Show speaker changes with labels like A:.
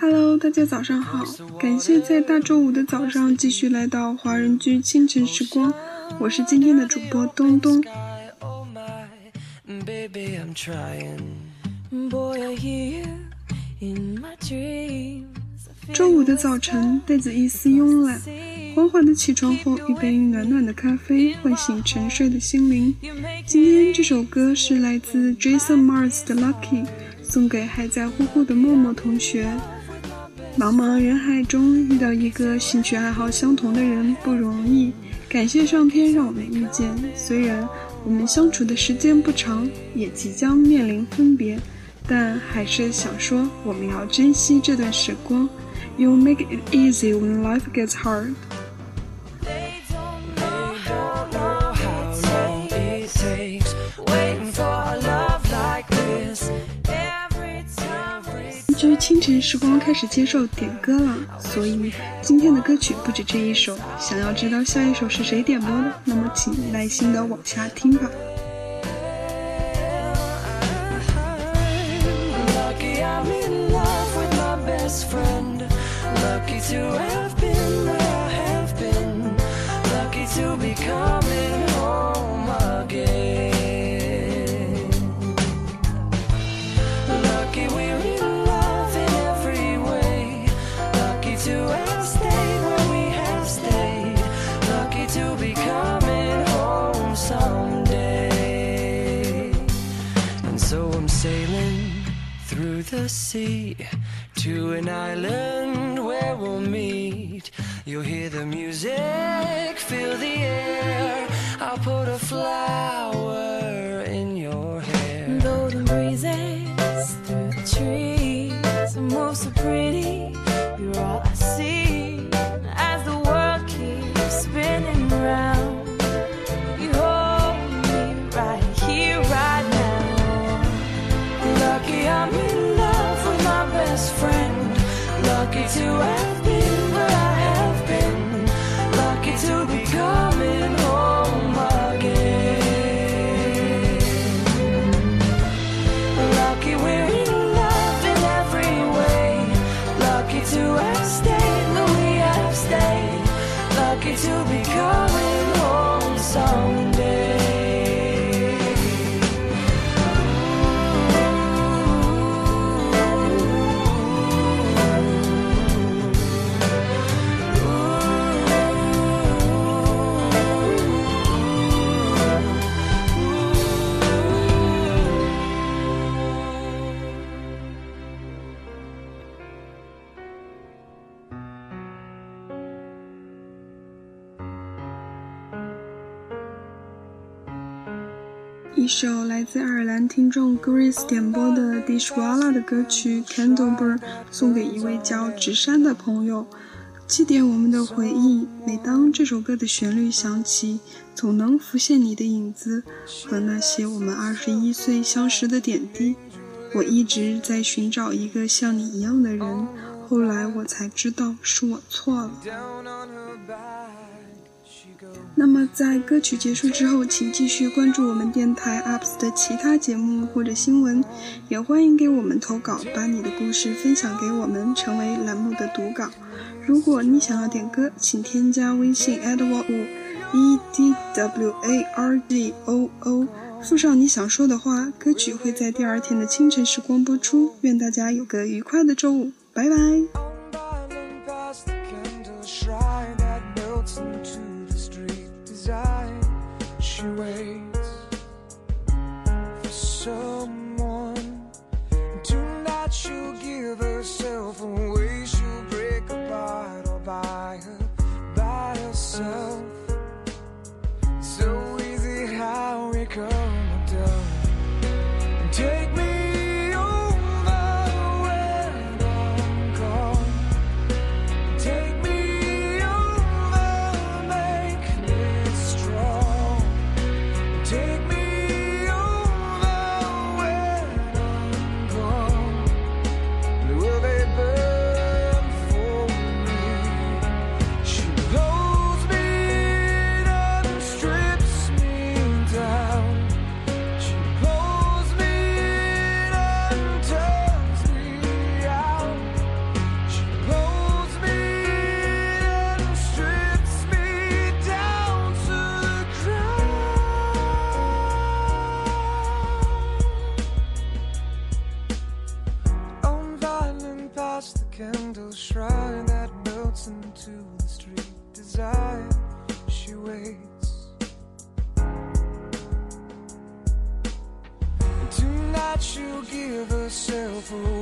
A: Hello，大家早上好，感谢在大周五的早上继续来到华人居清晨时光，我是今天的主播东东。周五的早晨带着一丝慵懒，缓缓的起床后，一杯暖暖的咖啡唤醒沉睡的心灵。今天这首歌是来自 Jason Mars 的 Lucky，送给还在呼呼的默默同学。茫茫人海中遇到一个兴趣爱好相同的人不容易，感谢上天让我们遇见。虽然我们相处的时间不长，也即将面临分别，但还是想说，我们要珍惜这段时光。You make it easy when life gets hard。清晨时光开始接受点歌了，所以今天的歌曲不止这一首。想要知道下一首是谁点播的，那么请耐心的往下听吧。
B: The sea to an island where we'll meet. You'll hear the music, feel the air. I'll put a flower
C: to be
A: 一首来自爱尔兰听众 Grace 点播的 Dishwala 的歌曲 Candlebird，送给一位叫直山的朋友，祭奠我们的回忆。每当这首歌的旋律响起，总能浮现你的影子和那些我们二十一岁相识的点滴。我一直在寻找一个像你一样的人，后来我才知道是我错了。那么，在歌曲结束之后，请继续关注我们电台 UPS 的其他节目或者新闻，也欢迎给我们投稿，把你的故事分享给我们，成为栏目的读稿。如果你想要点歌，请添加微信 edward 五 e d w a r d o o，附上你想说的话，歌曲会在第二天的清晨时光播出。愿大家有个愉快的周五，拜拜。
B: Way. candle shrine that melts into the street. Desire she waits. Tonight she'll give herself away.